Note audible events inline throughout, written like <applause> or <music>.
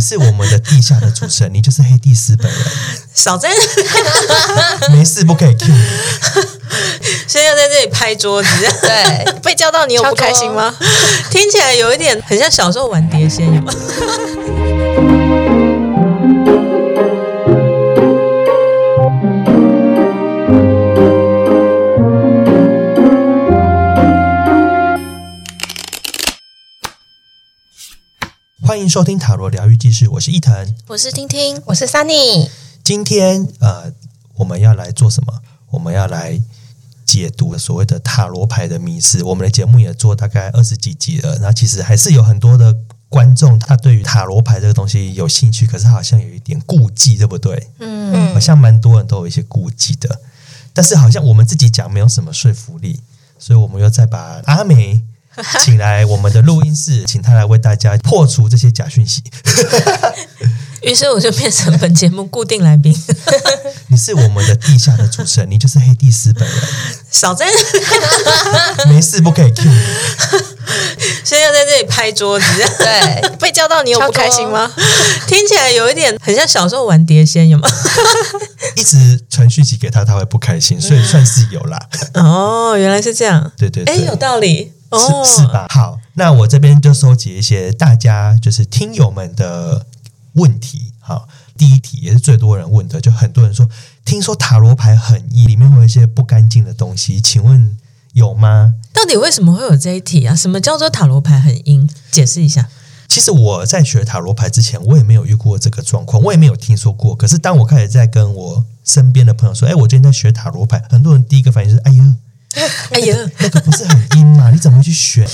你是我们的地下的主持人，你就是黑帝斯本人。少在，<laughs> 没事不可以 Q 你。现在要在这里拍桌子，对，<laughs> 被叫到你有不开心吗？听起来有一点很像小时候玩碟仙，有吗？欢迎收听塔罗疗愈记事，我是伊藤，我是听听，我是 Sunny。今天呃，我们要来做什么？我们要来解读所谓的塔罗牌的迷思。我们的节目也做大概二十几集了，那其实还是有很多的观众，他对于塔罗牌这个东西有兴趣，可是他好像有一点顾忌，对不对？嗯，好像蛮多人都有一些顾忌的，但是好像我们自己讲没有什么说服力，所以我们又再把阿梅。<laughs> 请来我们的录音室，请他来为大家破除这些假讯息。<laughs> 于是我就变成本节目固定来宾。<laughs> 你是我们的地下的主持人，你就是黑帝斯本人。少在，没事不可以 Q 你。现在要在这里拍桌子，对，被叫到你有不开心吗？听起来有一点很像小时候玩碟仙，有吗？一直传讯息给他，他会不开心，所以算是有啦。哦，原来是这样。对对对，哎，有道理。哦，是是吧？好，那我这边就收集一些大家就是听友们的问题。好，第一题也是最多人问的，就很多人说，听说塔罗牌很阴，里面会有一些不干净的东西，请问有吗？到底为什么会有这一题啊？什么叫做塔罗牌很阴？解释一下。其实我在学塔罗牌之前，我也没有遇过这个状况，我也没有听说过。可是当我开始在跟我身边的朋友说，哎，我最近在学塔罗牌，很多人第一个反应就是，哎呀。<laughs> 哎呀，那个不是很阴嘛？你怎么会去选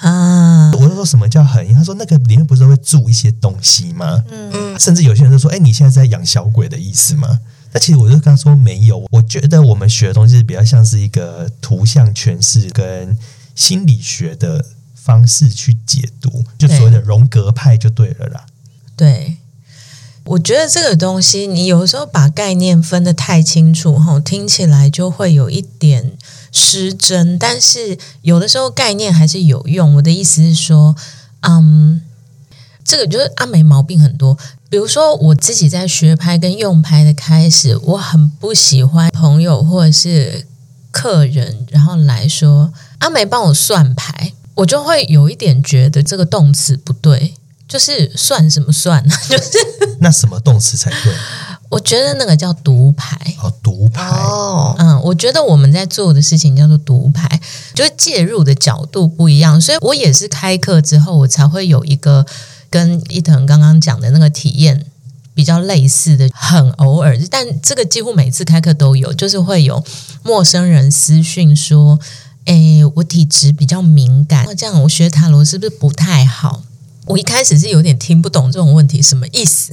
啊？我就说什么叫很阴？他说那个里面不是会住一些东西吗？嗯嗯，甚至有些人就说：“哎，你现在在养小鬼的意思吗？”那其实我就刚说没有。我觉得我们学的东西比较像是一个图像诠释跟心理学的方式去解读，就所谓的荣格派就对了啦。对，我觉得这个东西你有时候把概念分得太清楚，哈，听起来就会有一点。失真，但是有的时候概念还是有用。我的意思是说，嗯，这个就是阿梅毛病很多。比如说，我自己在学牌跟用牌的开始，我很不喜欢朋友或者是客人，然后来说阿梅帮我算牌，我就会有一点觉得这个动词不对，就是算什么算？就是那什么动词才对？我觉得那个叫独排。哦，独排。哦，嗯，我觉得我们在做的事情叫做独排，就是介入的角度不一样，所以我也是开课之后，我才会有一个跟伊藤刚刚讲的那个体验比较类似的，很偶尔，但这个几乎每次开课都有，就是会有陌生人私讯说：“诶，我体质比较敏感，那这样我学塔罗是不是不太好？”我一开始是有点听不懂这种问题什么意思，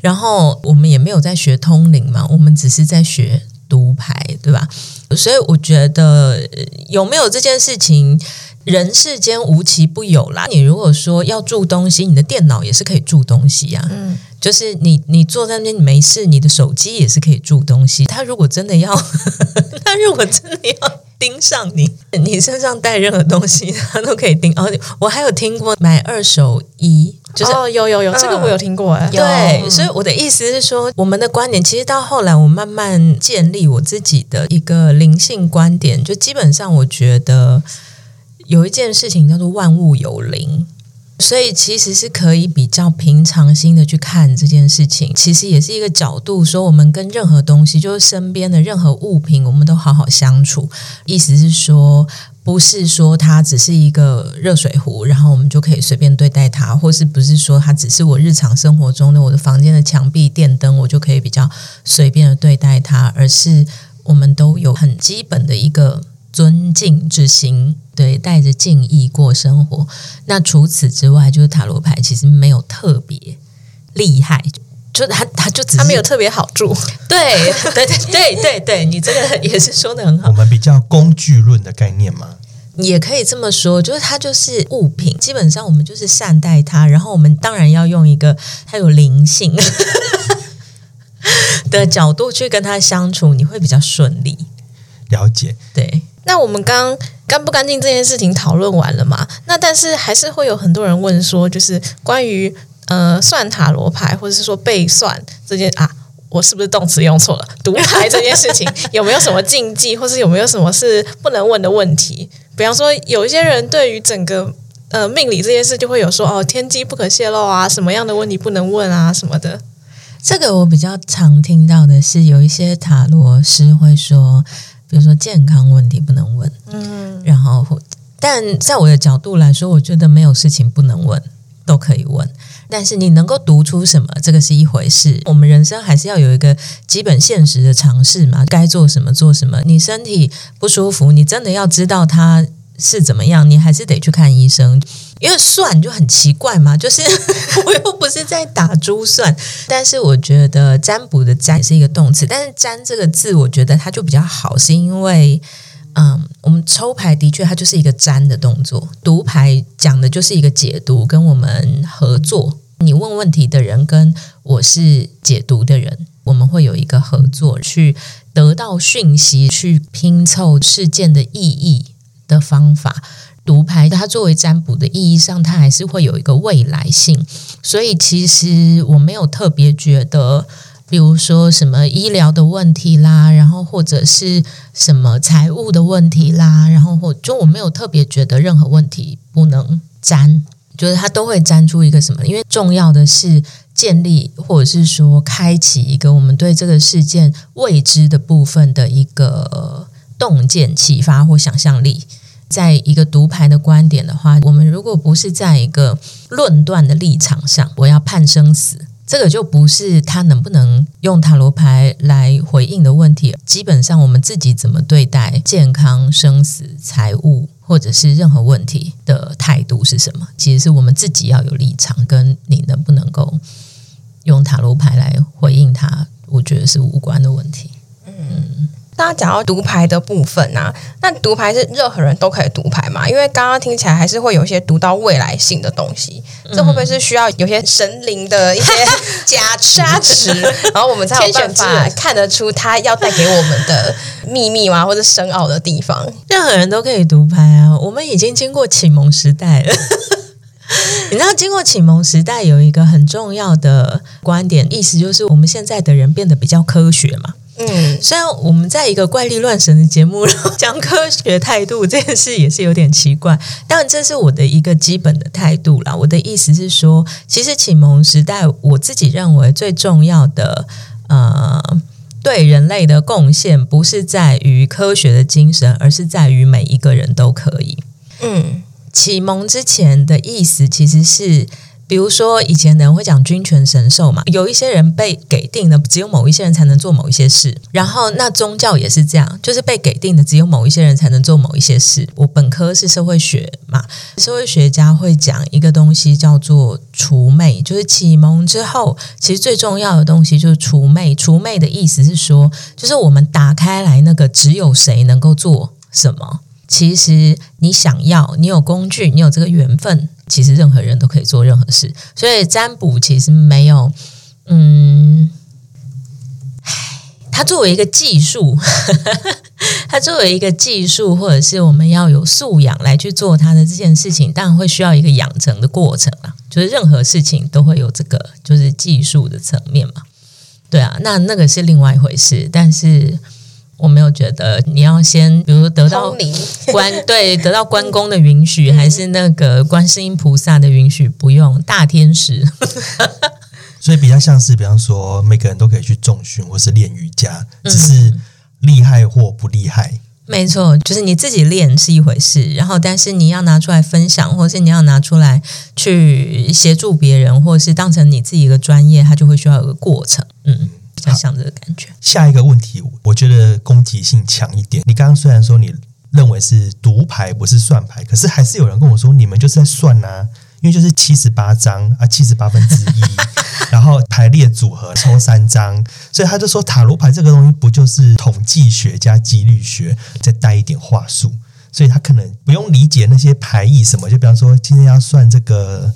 然后我们也没有在学通灵嘛，我们只是在学读牌，对吧？所以我觉得有没有这件事情，人世间无奇不有啦。你如果说要住东西，你的电脑也是可以住东西呀、啊。嗯，就是你你坐在那边没事，你的手机也是可以住东西。他如果真的要，<laughs> 他如果真的要。盯上你，你身上带任何东西，他都可以盯。哦，我还有听过买二手衣，就是、哦、有有有，这个我有听过哎。对，所以我的意思是说，我们的观点其实到后来，我慢慢建立我自己的一个灵性观点，就基本上我觉得有一件事情叫做万物有灵。所以其实是可以比较平常心的去看这件事情，其实也是一个角度，说我们跟任何东西，就是身边的任何物品，我们都好好相处。意思是说，不是说它只是一个热水壶，然后我们就可以随便对待它，或是不是说它只是我日常生活中的我的房间的墙壁、电灯，我就可以比较随便的对待它，而是我们都有很基本的一个。尊敬之心，对，带着敬意过生活。那除此之外，就是塔罗牌其实没有特别厉害，就他他就只是它没有特别好处。对对对对对对，你这个也是说的很好。我们比较工具论的概念嘛，也可以这么说，就是它就是物品，基本上我们就是善待它，然后我们当然要用一个它有灵性的角度去跟它相处，你会比较顺利。了解，对。那我们刚干不干净这件事情讨论完了嘛？那但是还是会有很多人问说，就是关于呃，算塔罗牌或者是说被算这件啊，我是不是动词用错了？读牌这件事情有没有什么禁忌，或是有没有什么是不能问的问题？比方说，有一些人对于整个呃命理这件事，就会有说哦，天机不可泄露啊，什么样的问题不能问啊，什么的。这个我比较常听到的是，有一些塔罗师会说，比如说健康问题不能问，嗯，然后，但在我的角度来说，我觉得没有事情不能问，都可以问。但是你能够读出什么，这个是一回事。我们人生还是要有一个基本现实的尝试嘛，该做什么做什么。你身体不舒服，你真的要知道它是怎么样，你还是得去看医生。因为算就很奇怪嘛，就是 <laughs> 我又不是在打珠算。但是我觉得占卜的占是一个动词，但是占这个字，我觉得它就比较好，是因为。嗯，我们抽牌的确，它就是一个占的动作；读牌讲的就是一个解读，跟我们合作。你问问题的人跟我是解读的人，我们会有一个合作，去得到讯息，去拼凑事件的意义的方法。读牌它作为占卜的意义上，它还是会有一个未来性。所以其实我没有特别觉得。比如说什么医疗的问题啦，然后或者是什么财务的问题啦，然后或就我没有特别觉得任何问题不能占，就是它都会占出一个什么，因为重要的是建立或者是说开启一个我们对这个事件未知的部分的一个洞见、启发或想象力。在一个读牌的观点的话，我们如果不是在一个论断的立场上，我要判生死。这个就不是他能不能用塔罗牌来回应的问题。基本上，我们自己怎么对待健康、生死、财务，或者是任何问题的态度是什么？其实是我们自己要有立场，跟你能不能够用塔罗牌来回应他，我觉得是无关的问题。嗯。大家讲到读牌的部分啊，那读牌是任何人都可以读牌嘛？因为刚刚听起来还是会有一些读到未来性的东西，这会不会是需要有些神灵的一些 <laughs> 加加持，然后我们才有办法看得出他要带给我们的秘密吗？或者深奥的地方？任何人都可以读牌啊！我们已经经过启蒙时代了，<laughs> 你知道，经过启蒙时代有一个很重要的观点，意思就是我们现在的人变得比较科学嘛。嗯，虽然我们在一个怪力乱神的节目讲科学态度这件事也是有点奇怪，但这是我的一个基本的态度啦。我的意思是说，其实启蒙时代，我自己认为最重要的，呃，对人类的贡献，不是在于科学的精神，而是在于每一个人都可以。嗯，启蒙之前的意思其实是。比如说，以前人会讲君权神授嘛，有一些人被给定的，只有某一些人才能做某一些事。然后，那宗教也是这样，就是被给定的，只有某一些人才能做某一些事。我本科是社会学嘛，社会学家会讲一个东西叫做除魅，就是启蒙之后，其实最重要的东西就是除魅。除魅的意思是说，就是我们打开来那个只有谁能够做什么。其实你想要，你有工具，你有这个缘分。其实任何人都可以做任何事，所以占卜其实没有，嗯，唉，它作为一个技术，<laughs> 它作为一个技术，或者是我们要有素养来去做它的这件事情，当然会需要一个养成的过程啊。就是任何事情都会有这个，就是技术的层面嘛。对啊，那那个是另外一回事，但是。觉得你要先，比如得到关 <laughs> 对得到关公的允许，还是那个观世音菩萨的允许，不用大天使。<laughs> 所以比较像是，比方说每个人都可以去重训或是练瑜伽，只是厉害或不厉害。嗯，没错，就是你自己练是一回事，然后但是你要拿出来分享，或是你要拿出来去协助别人，或是当成你自己一个专业，它就会需要有个过程。嗯。在想这个感觉。下一个问题，我觉得攻击性强一点。你刚刚虽然说你认为是读牌不是算牌，可是还是有人跟我说你们就是在算呐、啊，因为就是七十八张啊，七十八分之一，<laughs> 然后排列组合抽三张，所以他就说塔罗牌这个东西不就是统计学加几率学，再带一点话术，所以他可能不用理解那些牌意什么。就比方说今天要算这个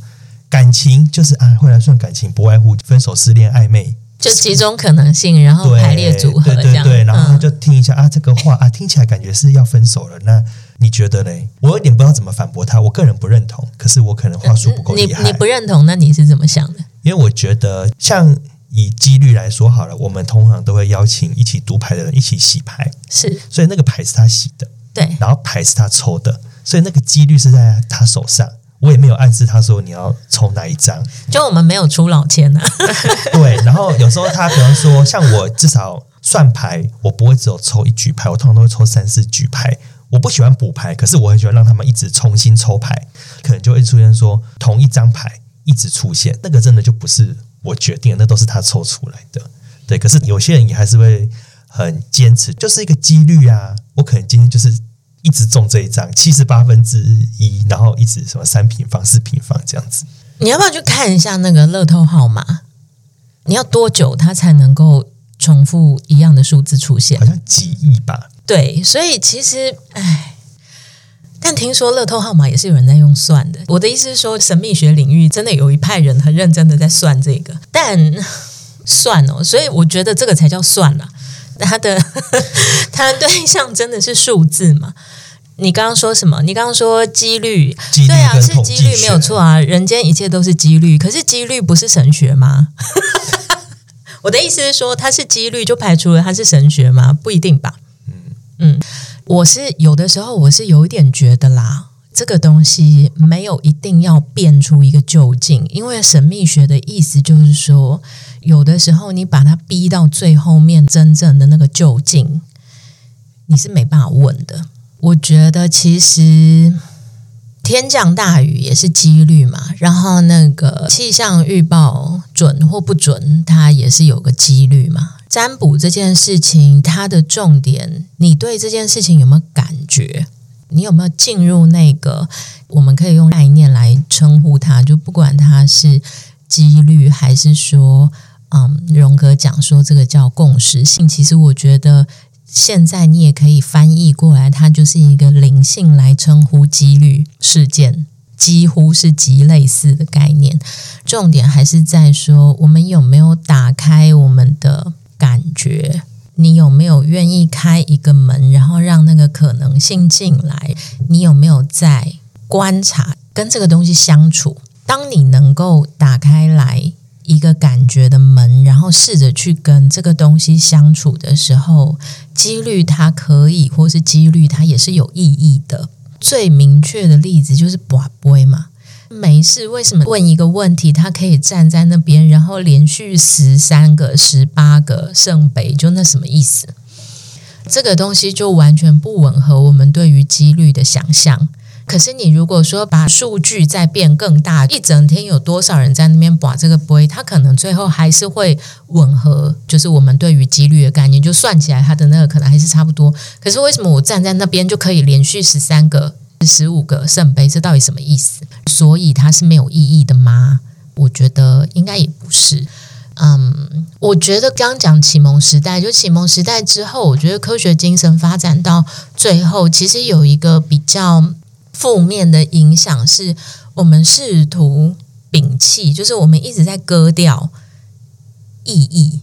感情，就是啊会来算感情，不外乎分手、失恋、暧昧。就几种可能性，然后排列组合这样，对对对对，然后他就听一下、嗯、啊，这个话啊，听起来感觉是要分手了。那你觉得嘞？我有点不知道怎么反驳他。我个人不认同，可是我可能话术不够厉害。你你不认同，那你是怎么想的？因为我觉得，像以几率来说好了，我们通常都会邀请一起读牌的人一起洗牌，是，所以那个牌是他洗的，对，然后牌是他抽的，所以那个几率是在他手上。我也没有暗示他说你要抽哪一张，就我们没有出老千呐、啊。<laughs> <laughs> 对，然后有时候他比方说，像我至少算牌，我不会只有抽一局牌，我通常都会抽三四局牌。我不喜欢补牌，可是我很喜欢让他们一直重新抽牌，可能就会出现说同一张牌一直出现，那个真的就不是我决定，那都是他抽出来的。对，可是有些人也还是会很坚持，就是一个几率啊，我可能今天就是。一直中这一张七十八分之一，然后一直什么三平方、四平方这样子。你要不要去看一下那个乐透号码？你要多久它才能够重复一样的数字出现？好像几亿吧。对，所以其实，哎，但听说乐透号码也是有人在用算的。我的意思是说，神秘学领域真的有一派人很认真的在算这个，但算哦，所以我觉得这个才叫算了。他的 <laughs> 他的对象真的是数字吗？你刚刚说什么？你刚刚说几率，对啊，是几率没有错啊。人间一切都是几率，可是几率不是神学吗？<laughs> 我的意思是说，它是几率就排除了它是神学吗？不一定吧。嗯嗯，我是有的时候我是有一点觉得啦，这个东西没有一定要变出一个究竟，因为神秘学的意思就是说。有的时候，你把它逼到最后面，真正的那个究竟，你是没办法问的。我觉得其实天降大雨也是几率嘛，然后那个气象预报准或不准，它也是有个几率嘛。占卜这件事情，它的重点，你对这件事情有没有感觉？你有没有进入那个？我们可以用概念来称呼它，就不管它是几率还是说。嗯，荣格讲说这个叫共识性，其实我觉得现在你也可以翻译过来，它就是一个灵性来称呼几率事件，几乎是极类似的概念。重点还是在说，我们有没有打开我们的感觉？你有没有愿意开一个门，然后让那个可能性进来？你有没有在观察跟这个东西相处？当你能够打开来。一个感觉的门，然后试着去跟这个东西相处的时候，几率它可以，或是几率它也是有意义的。最明确的例子就是博杯嘛，没事，为什么问一个问题，他可以站在那边，然后连续十三个、十八个圣杯，就那什么意思？这个东西就完全不吻合我们对于几率的想象。可是你如果说把数据再变更大，一整天有多少人在那边把这个杯，它可能最后还是会吻合，就是我们对于几率的概念，就算起来它的那个可能还是差不多。可是为什么我站在那边就可以连续十三个、十五个圣杯？这到底什么意思？所以它是没有意义的吗？我觉得应该也不是。嗯，我觉得刚讲启蒙时代，就启蒙时代之后，我觉得科学精神发展到最后，其实有一个比较。负面的影响是我们试图摒弃，就是我们一直在割掉意义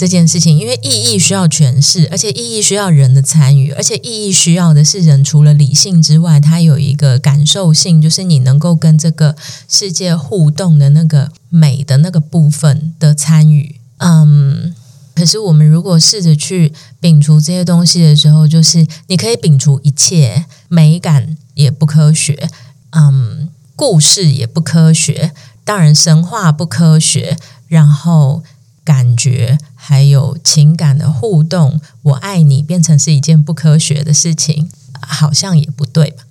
这件事情，因为意义需要诠释，而且意义需要人的参与，而且意义需要的是人除了理性之外，它有一个感受性，就是你能够跟这个世界互动的那个美的那个部分的参与。嗯，可是我们如果试着去摒除这些东西的时候，就是你可以摒除一切美感。也不科学，嗯，故事也不科学，当然神话不科学，然后感觉还有情感的互动，我爱你变成是一件不科学的事情，好像也不对吧？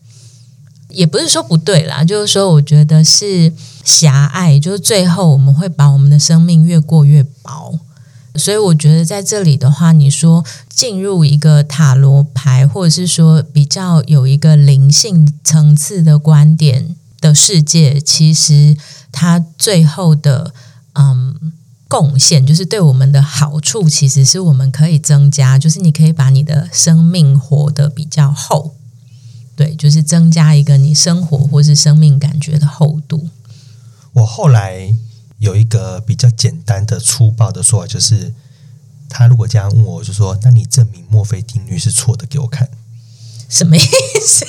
也不是说不对啦，就是说我觉得是狭隘，就是最后我们会把我们的生命越过越薄。所以我觉得在这里的话，你说进入一个塔罗牌，或者是说比较有一个灵性层次的观点的世界，其实它最后的嗯贡献，就是对我们的好处，其实是我们可以增加，就是你可以把你的生命活得比较厚，对，就是增加一个你生活或是生命感觉的厚度。我后来。有一个比较简单的粗暴的说法，就是他如果这样问我，我就说：“那你证明墨菲定律是错的给我看。”什么意思？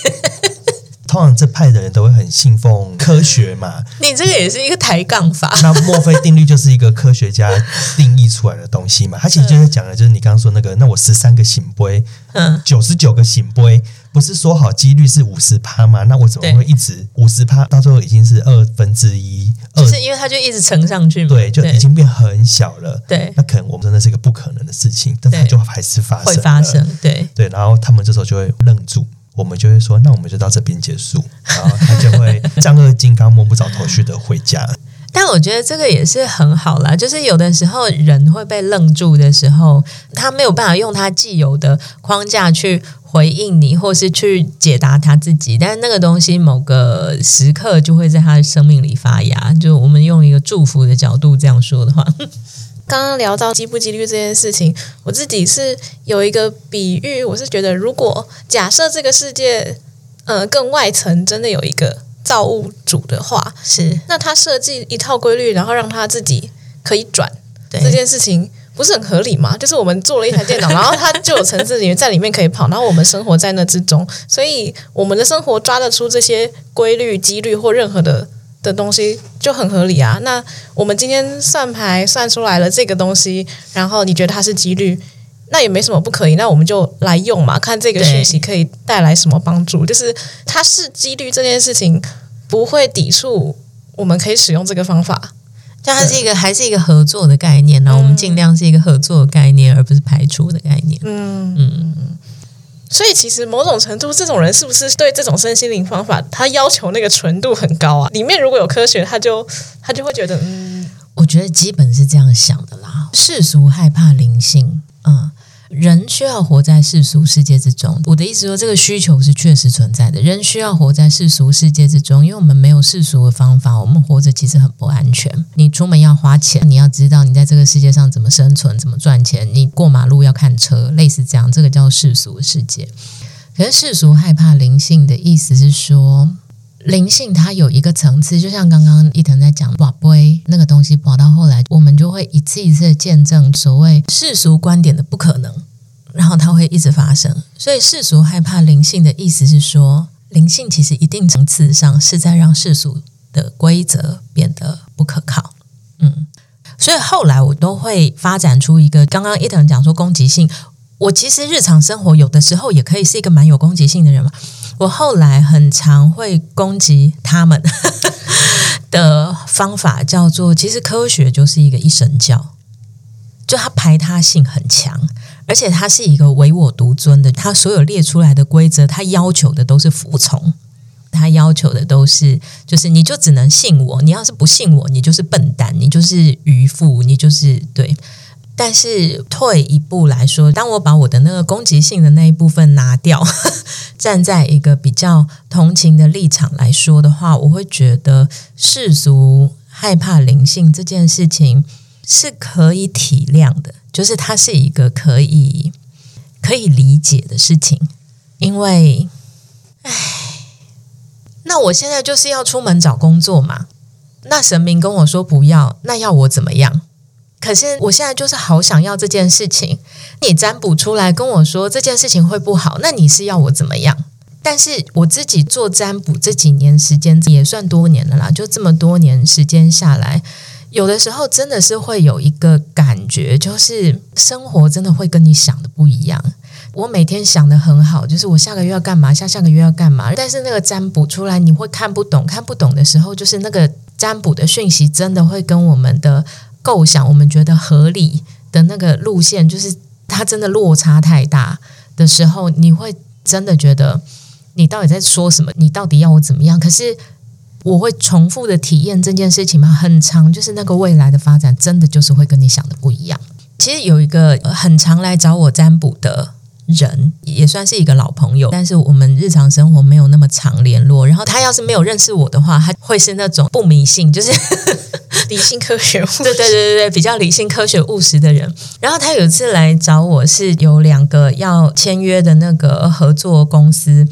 通常这派的人都会很信奉科学嘛。你这个也是一个抬杠法。<laughs> 那墨菲定律就是一个科学家定义出来的东西嘛。他其实就是讲的，就是你刚刚说那个，那我十三个醒杯，嗯，九十九个醒杯，不是说好几率是五十趴吗？那我怎么会一直五十趴？到最后已经是二分之一，就是因为它就一直乘上去嘛。对，就已经变很小了。对，那可能我们真的是一个不可能的事情，但它就还是发生，会发生。对对，然后他们这时候就会愣住。我们就会说，那我们就到这边结束，然后他就会 <laughs> 丈二金刚摸不着头绪的回家。但我觉得这个也是很好啦，就是有的时候人会被愣住的时候，他没有办法用他既有的框架去回应你，或是去解答他自己。但是那个东西某个时刻就会在他的生命里发芽。就我们用一个祝福的角度这样说的话。<laughs> 刚刚聊到几不几率这件事情，我自己是有一个比喻，我是觉得，如果假设这个世界，呃，更外层真的有一个造物主的话，是那他设计一套规律，然后让他自己可以转，这件事情不是很合理吗？就是我们做了一台电脑，<laughs> 然后它就有层次里面在里面可以跑，然后我们生活在那之中，所以我们的生活抓得出这些规律、几率或任何的。的东西就很合理啊。那我们今天算牌算出来了这个东西，然后你觉得它是几率，那也没什么不可以。那我们就来用嘛，看这个讯息可以带来什么帮助。就是它是几率这件事情不会抵触，我们可以使用这个方法。就它是一个还是一个合作的概念，然后我们尽量是一个合作的概念，而不是排除的概念。嗯嗯。所以，其实某种程度，这种人是不是对这种身心灵方法，他要求那个纯度很高啊？里面如果有科学，他就他就会觉得，嗯，我觉得基本是这样想的啦。世俗害怕灵性，嗯。人需要活在世俗世界之中。我的意思说，这个需求是确实存在的。人需要活在世俗世界之中，因为我们没有世俗的方法，我们活着其实很不安全。你出门要花钱，你要知道你在这个世界上怎么生存、怎么赚钱。你过马路要看车，类似这样，这个叫世俗世界。可是世俗害怕灵性的意思是说，灵性它有一个层次，就像刚刚伊藤在讲，宝贝那个东西，宝到后来，我们就会一次一次的见证所谓世俗观点的不可能，然后它会一直发生。所以世俗害怕灵性的意思是说，灵性其实一定层次上是在让世俗的规则变得不可靠。嗯，所以后来我都会发展出一个，刚刚伊藤讲说攻击性，我其实日常生活有的时候也可以是一个蛮有攻击性的人嘛。我后来很常会攻击他们 <laughs> 的方法叫做，其实科学就是一个一神教，就它排他性很强，而且它是一个唯我独尊的，它所有列出来的规则，它要求的都是服从，它要求的都是就是你就只能信我，你要是不信我，你就是笨蛋，你就是愚妇，你就是对。但是退一步来说，当我把我的那个攻击性的那一部分拿掉，<laughs> 站在一个比较同情的立场来说的话，我会觉得世俗害怕灵性这件事情是可以体谅的，就是它是一个可以可以理解的事情。因为，唉，那我现在就是要出门找工作嘛，那神明跟我说不要，那要我怎么样？可是我现在就是好想要这件事情，你占卜出来跟我说这件事情会不好，那你是要我怎么样？但是我自己做占卜这几年时间也算多年了啦，就这么多年时间下来，有的时候真的是会有一个感觉，就是生活真的会跟你想的不一样。我每天想的很好，就是我下个月要干嘛，下下个月要干嘛，但是那个占卜出来你会看不懂，看不懂的时候，就是那个占卜的讯息真的会跟我们的。构想我们觉得合理的那个路线，就是它真的落差太大的时候，你会真的觉得你到底在说什么？你到底要我怎么样？可是我会重复的体验这件事情吗？很长，就是那个未来的发展，真的就是会跟你想的不一样。其实有一个很常来找我占卜的人，也算是一个老朋友，但是我们日常生活没有那么常联络。然后他要是没有认识我的话，他会是那种不迷信，就是。<laughs> 理性科学，对对对对对，比较理性科学务实的人。然后他有一次来找我，是有两个要签约的那个合作公司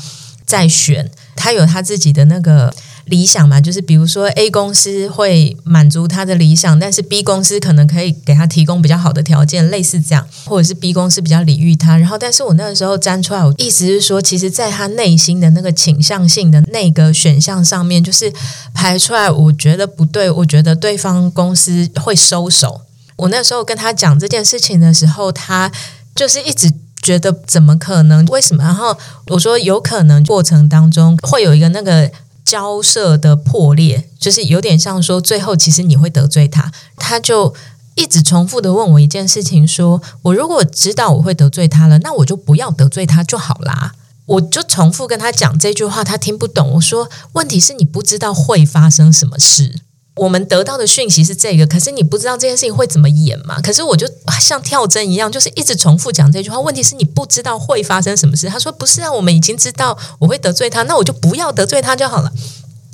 在选，他有他自己的那个理想嘛，就是比如说 A 公司会满足他的理想，但是 B 公司可能可以给他提供比较好的条件，类似这样，或者是 B 公司比较礼遇他。然后，但是我那个时候站出来，我意思是说，其实在他内心的那个倾向性的那个选项上面，就是排出来，我觉得不对，我觉得对方公司会收手。我那时候跟他讲这件事情的时候，他就是一直觉得怎么可能？为什么？然后我说有可能过程当中会有一个那个。交涉的破裂，就是有点像说，最后其实你会得罪他，他就一直重复的问我一件事情说，我如果知道我会得罪他了，那我就不要得罪他就好啦。我就重复跟他讲这句话，他听不懂。我说，问题是你不知道会发生什么事。我们得到的讯息是这个，可是你不知道这件事情会怎么演嘛？可是我就像跳针一样，就是一直重复讲这句话。问题是你不知道会发生什么事。他说不是啊，我们已经知道我会得罪他，那我就不要得罪他就好了。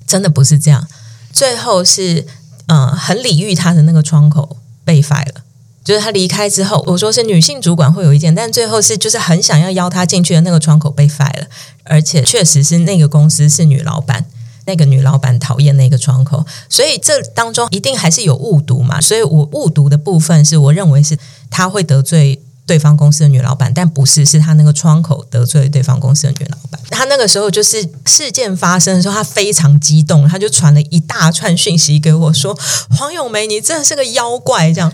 真的不是这样。最后是嗯、很礼遇他的那个窗口被 fire 了，就是他离开之后，我说是女性主管会有意见，但最后是就是很想要邀他进去的那个窗口被废了，而且确实是那个公司是女老板。那个女老板讨厌那个窗口，所以这当中一定还是有误读嘛。所以我误读的部分是我认为是他会得罪对方公司的女老板，但不是，是他那个窗口得罪对方公司的女老板。他那个时候就是事件发生的时候，他非常激动，他就传了一大串讯息给我说：“黄永梅，你真的是个妖怪。”这样，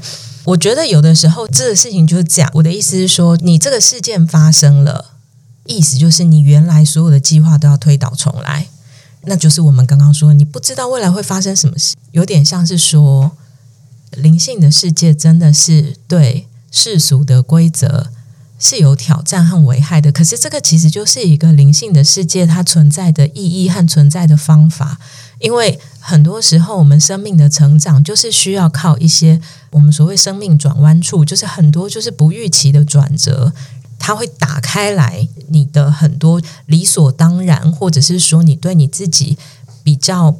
我觉得有的时候这个事情就是这样。我的意思是说，你这个事件发生了，意思就是你原来所有的计划都要推倒重来。那就是我们刚刚说，你不知道未来会发生什么事，有点像是说，灵性的世界真的是对世俗的规则是有挑战和危害的。可是这个其实就是一个灵性的世界它存在的意义和存在的方法。因为很多时候我们生命的成长就是需要靠一些我们所谓生命转弯处，就是很多就是不预期的转折。它会打开来你的很多理所当然，或者是说你对你自己比较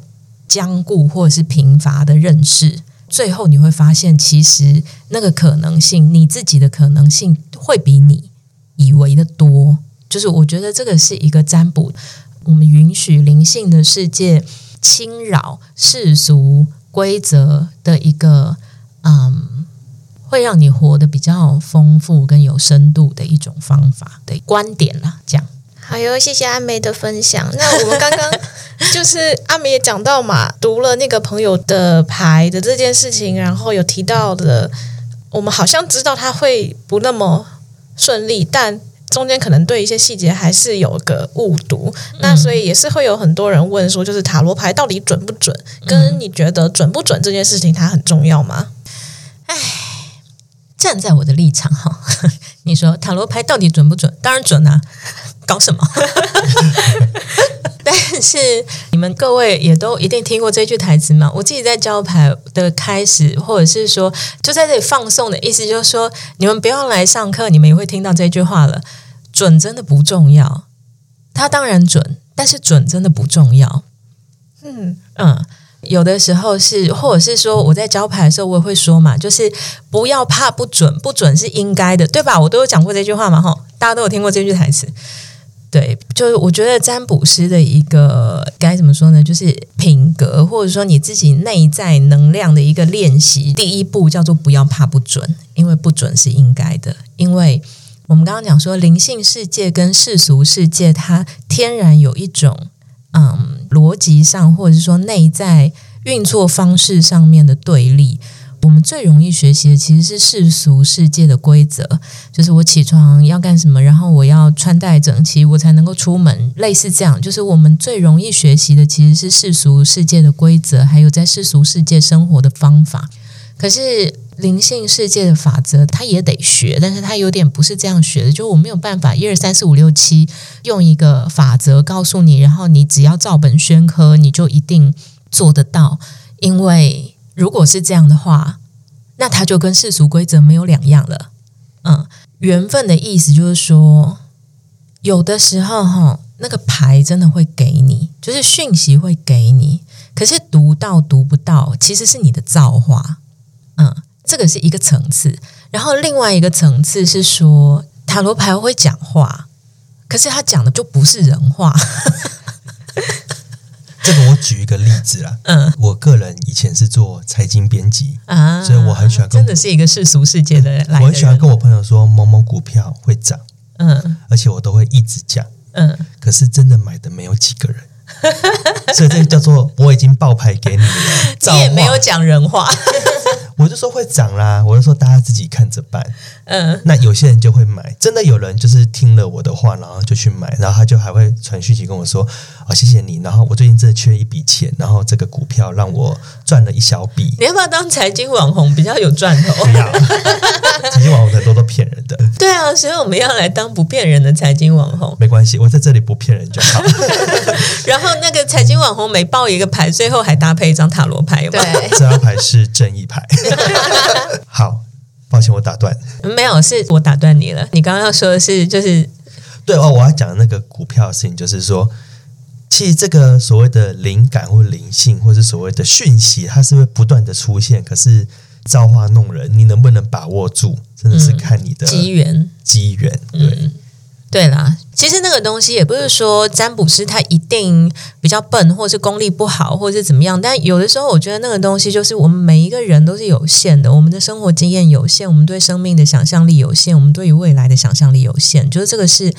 僵固或者是贫乏的认识，最后你会发现，其实那个可能性，你自己的可能性会比你以为的多。就是我觉得这个是一个占卜，我们允许灵性的世界侵扰世俗规则的一个嗯。会让你活得比较丰富跟有深度的一种方法的观点啦，这样。好哟，谢谢阿梅的分享。那我们刚刚就是阿梅也讲到嘛，读了那个朋友的牌的这件事情，然后有提到的，我们好像知道他会不那么顺利，但中间可能对一些细节还是有个误读。嗯、那所以也是会有很多人问说，就是塔罗牌到底准不准？跟你觉得准不准这件事情，它很重要吗？唉。站在我的立场哈，<laughs> 你说塔罗牌到底准不准？当然准啊，搞什么？<laughs> 但是你们各位也都一定听过这句台词嘛？我自己在教牌的开始，或者是说就在这里放送的意思，就是说你们不要来上课，你们也会听到这句话了。准真的不重要，它当然准，但是准真的不重要。嗯嗯。有的时候是，或者是说我在教牌的时候，我也会说嘛，就是不要怕不准，不准是应该的，对吧？我都有讲过这句话嘛，哈，大家都有听过这句台词。对，就是我觉得占卜师的一个该怎么说呢？就是品格，或者说你自己内在能量的一个练习。第一步叫做不要怕不准，因为不准是应该的。因为我们刚刚讲说，灵性世界跟世俗世界，它天然有一种。嗯，逻辑上或者是说内在运作方式上面的对立，我们最容易学习的其实是世俗世界的规则，就是我起床要干什么，然后我要穿戴整齐，我才能够出门，类似这样。就是我们最容易学习的其实是世俗世界的规则，还有在世俗世界生活的方法。可是。灵性世界的法则，他也得学，但是他有点不是这样学的，就我没有办法一二三四五六七用一个法则告诉你，然后你只要照本宣科，你就一定做得到。因为如果是这样的话，那他就跟世俗规则没有两样了。嗯，缘分的意思就是说，有的时候哈，那个牌真的会给你，就是讯息会给你，可是读到读不到，其实是你的造化。嗯。这个是一个层次，然后另外一个层次是说塔罗牌会讲话，可是他讲的就不是人话。<laughs> 这个我举一个例子啦，嗯，我个人以前是做财经编辑啊，所以我很喜欢跟真的是一个世俗世界的人来的人，我很喜欢跟我朋友说某某股票会涨，嗯。而且我都会一直讲，嗯，可是真的买的没有几个人，<laughs> 所以这叫做我已经爆牌给你了，<laughs> 你也没有讲人话，我就说会涨啦，我就说大家自己看着办。嗯，那有些人就会买，真的有人就是听了我的话，然后就去买，然后他就还会传讯息跟我说：“哦，谢谢你。”然后我最近真的缺一笔钱，然后这个股票让我赚了一小笔。你要不要当财经网红比较有赚头？不要，财经网红很多都骗人的。<laughs> 对啊，所以我们要来当不骗人的财经网红。没关系，我在这里不骗人就好。<laughs> 然后那个财经网红每报一个牌，最后还搭配一张塔罗牌，有吗？对，这张牌是正义牌。<laughs> 好，抱歉，我打断。没有，是我打断你了。你刚刚要说的是，就是对哦，我要讲的那个股票的事情，就是说，其实这个所谓的灵感或灵性，或是所谓的讯息，它是会不断的出现。可是造化弄人，你能不能把握住，真的是看你的机缘。机缘，对。嗯对啦，其实那个东西也不是说占卜师他一定比较笨，或是功力不好，或是怎么样。但有的时候，我觉得那个东西就是我们每一个人都是有限的，我们的生活经验有限，我们对生命的想象力有限，我们对于未来的想象力有限，就是这个是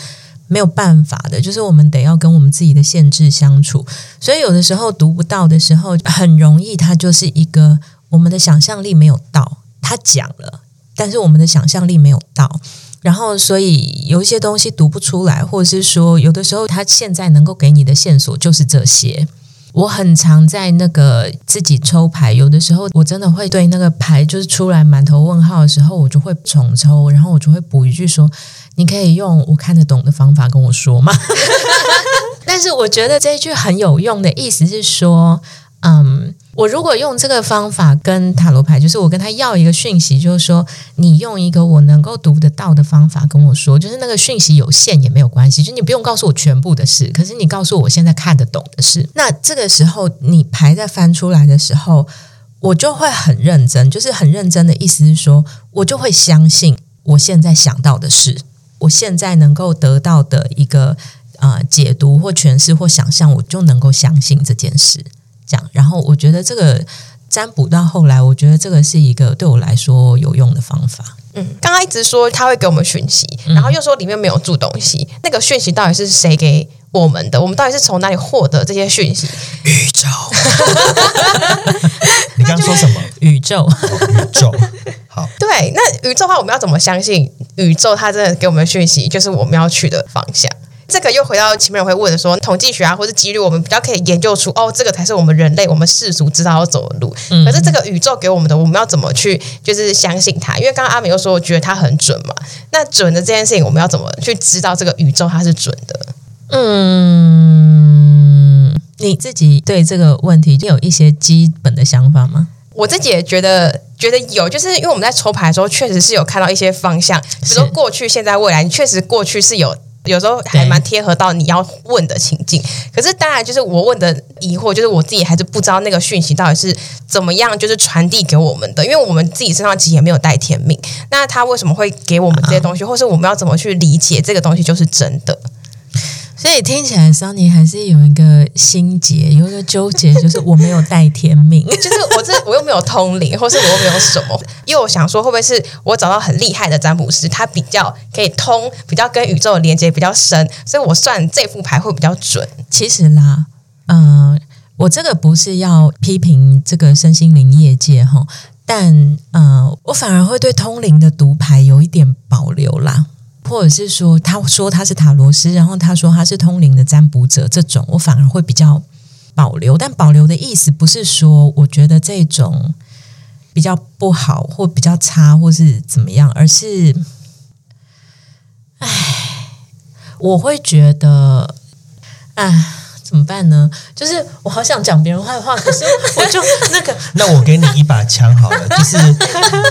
没有办法的，就是我们得要跟我们自己的限制相处。所以有的时候读不到的时候，很容易它就是一个我们的想象力没有到，他讲了，但是我们的想象力没有到。然后，所以有一些东西读不出来，或者是说，有的时候他现在能够给你的线索就是这些。我很常在那个自己抽牌，有的时候我真的会对那个牌就是出来满头问号的时候，我就会重抽，然后我就会补一句说：“你可以用我看得懂的方法跟我说吗？” <laughs> <laughs> 但是我觉得这一句很有用的意思是说，嗯。我如果用这个方法跟塔罗牌，就是我跟他要一个讯息，就是说你用一个我能够读得到的方法跟我说，就是那个讯息有限也没有关系，就你不用告诉我全部的事，可是你告诉我现在看得懂的事。那这个时候你牌在翻出来的时候，我就会很认真，就是很认真的意思是说，我就会相信我现在想到的事，我现在能够得到的一个呃解读或诠释或想象，我就能够相信这件事。讲，然后我觉得这个占卜到后来，我觉得这个是一个对我来说有用的方法。嗯，刚刚一直说他会给我们讯息，然后又说里面没有住东西，嗯、那个讯息到底是谁给我们的？我们到底是从哪里获得这些讯息？宇宙。<laughs> 你刚刚说什么？宇宙？哦、宇宙。好。对，那宇宙的话，我们要怎么相信宇宙？它真的给我们讯息，就是我们要去的方向。这个又回到前面人会问的说，统计学啊，或是几率，我们比较可以研究出哦，这个才是我们人类，我们世俗知道要走的路。嗯、可是这个宇宙给我们的，我们要怎么去就是相信它？因为刚刚阿美又说，我觉得它很准嘛。那准的这件事情，我们要怎么去知道这个宇宙它是准的？嗯，你自己对这个问题有一些基本的想法吗？我自己也觉得觉得有，就是因为我们在抽牌的时候，确实是有看到一些方向，比如说过去、现在、未来，你确实过去是有。有时候还蛮贴合到你要问的情境，可是当然就是我问的疑惑，就是我自己还是不知道那个讯息到底是怎么样，就是传递给我们的，因为我们自己身上其实也没有带天命，那他为什么会给我们这些东西，或是我们要怎么去理解这个东西就是真的？所以听起来，Sunny 还是有一个心结，有一个纠结，就是我没有带天命，<laughs> 就是我这我又没有通灵，或是我又没有什么，因为我想说会不会是我找到很厉害的占卜师，他比较可以通，比较跟宇宙的连接比较深，所以我算这副牌会比较准。其实啦，嗯、呃，我这个不是要批评这个身心灵业界哈，但嗯、呃，我反而会对通灵的读牌有一点保留啦。或者是说，他说他是塔罗师，然后他说他是通灵的占卜者，这种我反而会比较保留。但保留的意思不是说我觉得这种比较不好，或比较差，或是怎么样，而是，唉，我会觉得，唉。怎么办呢？就是我好想讲别人坏话，可是我就那个 <laughs>…… 那我给你一把枪好了。就是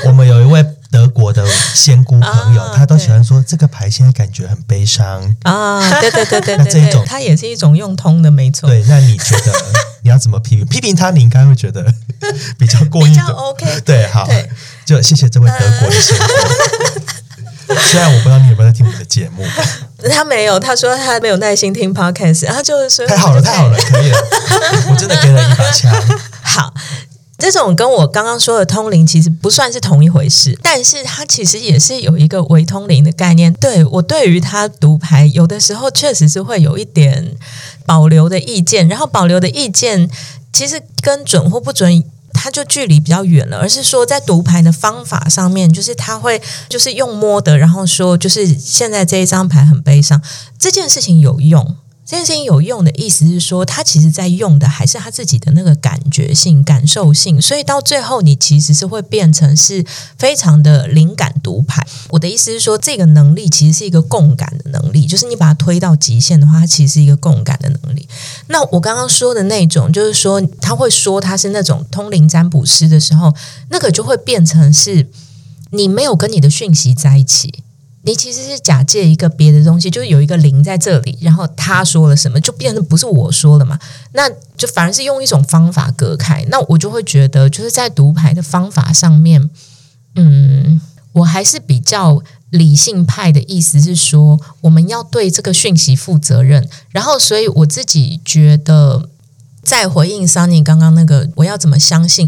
我们有一位德国的仙姑朋友，啊、他都喜欢说这个牌现在感觉很悲伤啊。对对对对 <laughs> 对，那这一种它也是一种用通的，没错。对，那你觉得你要怎么批评？批评他，你应该会觉得比较过瘾，比较 OK。对，好，对就谢谢这位德国的仙姑。<laughs> 虽然我不知道你有没有在听我们的节目。他没有，他说他没有耐心听 podcast，然后就是说太好了，太好了，可以了，我真的给了一把枪。<laughs> 好。这种跟我刚刚说的通灵其实不算是同一回事，但是它其实也是有一个微通灵的概念。对，我对于他读牌，有的时候确实是会有一点保留的意见，然后保留的意见其实跟准或不准，它就距离比较远了。而是说，在读牌的方法上面，就是他会就是用摸的，然后说就是现在这一张牌很悲伤，这件事情有用。这件事情有用的意思是说，他其实在用的还是他自己的那个感觉性、感受性，所以到最后你其实是会变成是非常的灵感读牌。我的意思是说，这个能力其实是一个共感的能力，就是你把它推到极限的话，它其实是一个共感的能力。那我刚刚说的那种，就是说他会说他是那种通灵占卜师的时候，那个就会变成是你没有跟你的讯息在一起。你其实是假借一个别的东西，就是有一个零在这里，然后他说了什么，就变成不是我说了嘛？那就反而是用一种方法隔开。那我就会觉得，就是在读牌的方法上面，嗯，我还是比较理性派的意思是说，我们要对这个讯息负责任。然后，所以我自己觉得，在回应 Sunny 刚刚那个，我要怎么相信？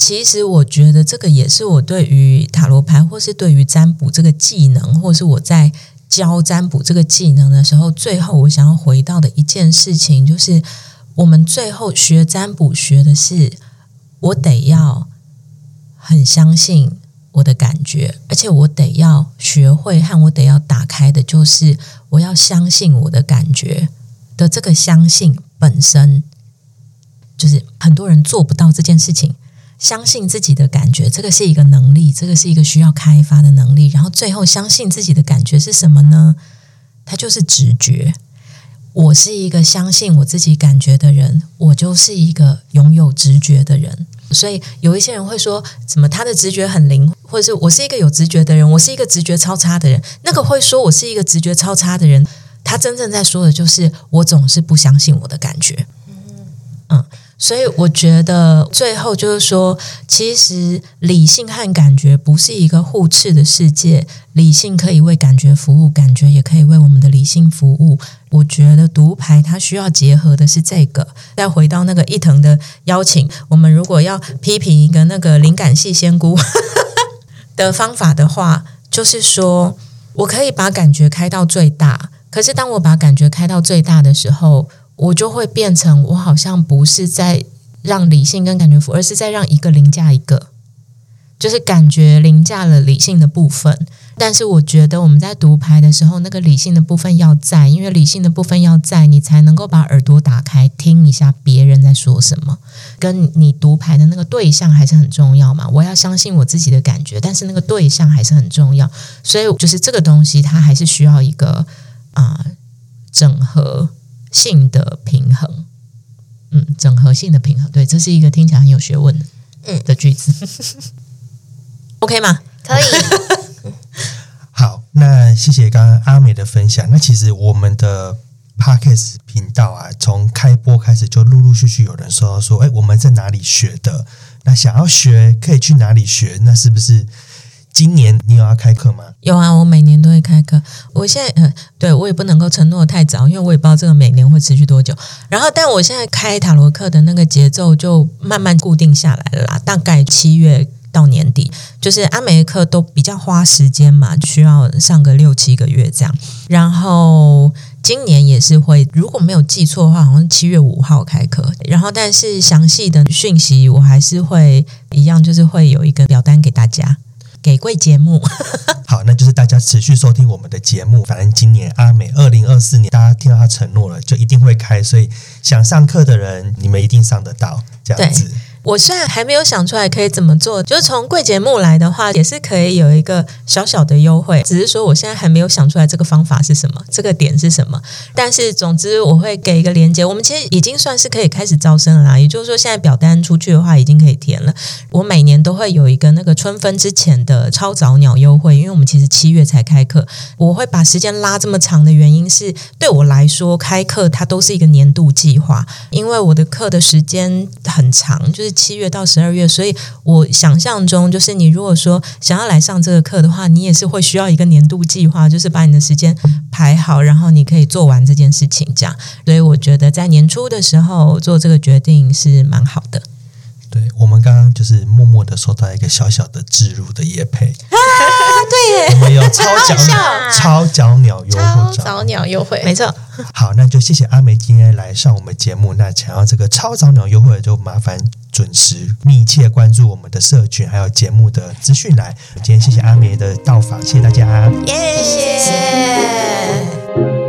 其实我觉得这个也是我对于塔罗牌，或是对于占卜这个技能，或是我在教占卜这个技能的时候，最后我想要回到的一件事情，就是我们最后学占卜学的是，我得要很相信我的感觉，而且我得要学会和我得要打开的，就是我要相信我的感觉的这个相信本身，就是很多人做不到这件事情。相信自己的感觉，这个是一个能力，这个是一个需要开发的能力。然后最后，相信自己的感觉是什么呢？它就是直觉。我是一个相信我自己感觉的人，我就是一个拥有直觉的人。所以有一些人会说，怎么他的直觉很灵，或者是我是一个有直觉的人，我是一个直觉超差的人。那个会说我是一个直觉超差的人，他真正在说的就是我总是不相信我的感觉。嗯。所以我觉得最后就是说，其实理性和感觉不是一个互斥的世界，理性可以为感觉服务，感觉也可以为我们的理性服务。我觉得读牌它需要结合的是这个。再回到那个伊藤的邀请，我们如果要批评一个那个灵感系仙姑 <laughs> 的方法的话，就是说我可以把感觉开到最大，可是当我把感觉开到最大的时候。我就会变成，我好像不是在让理性跟感觉服，而是在让一个凌驾一个，就是感觉凌驾了理性的部分。但是我觉得我们在读牌的时候，那个理性的部分要在，因为理性的部分要在，你才能够把耳朵打开，听一下别人在说什么。跟你读牌的那个对象还是很重要嘛。我要相信我自己的感觉，但是那个对象还是很重要。所以就是这个东西，它还是需要一个啊、整合。性的平衡，嗯，整合性的平衡，对，这是一个听起来很有学问的，嗯的句子，嗯、，<laughs> OK 吗？可以。<laughs> 好，那谢谢刚刚阿美的分享。那其实我们的 Podcast 频道啊，从开播开始就陆陆续续有人说到说，哎，我们在哪里学的？那想要学可以去哪里学？那是不是？今年你有要开课吗？有啊，我每年都会开课。我现在，呃，对，我也不能够承诺太早，因为我也不知道这个每年会持续多久。然后，但我现在开塔罗课的那个节奏就慢慢固定下来了啦，大概七月到年底，就是阿美的课都比较花时间嘛，需要上个六七个月这样。然后今年也是会，如果没有记错的话，好像是七月五号开课。然后，但是详细的讯息我还是会一样，就是会有一个表单给大家。给贵节目，<laughs> 好，那就是大家持续收听我们的节目。反正今年阿美二零二四年，大家听到他承诺了，就一定会开。所以想上课的人，你们一定上得到，这样子。我虽然还没有想出来可以怎么做，就是从贵节目来的话，也是可以有一个小小的优惠。只是说我现在还没有想出来这个方法是什么，这个点是什么。但是总之我会给一个连接。我们其实已经算是可以开始招生了啦，也就是说现在表单出去的话已经可以填了。我每年都会有一个那个春分之前的超早鸟优惠，因为我们其实七月才开课。我会把时间拉这么长的原因是，对我来说开课它都是一个年度计划，因为我的课的时间很长，就是。七月到十二月，所以我想象中就是你如果说想要来上这个课的话，你也是会需要一个年度计划，就是把你的时间排好，然后你可以做完这件事情，这样。所以我觉得在年初的时候做这个决定是蛮好的。对，我们刚刚就是默默的收到一个小小的置入的夜配啊，对耶，我们有超早鸟超早鸟优惠，超早鸟优惠，没错。好，那就谢谢阿梅今天来上我们节目。那想要这个超早鸟优惠，就麻烦准时密切关注我们的社群，还有节目的资讯来。今天谢谢阿梅的到访，谢谢大家，耶，谢谢。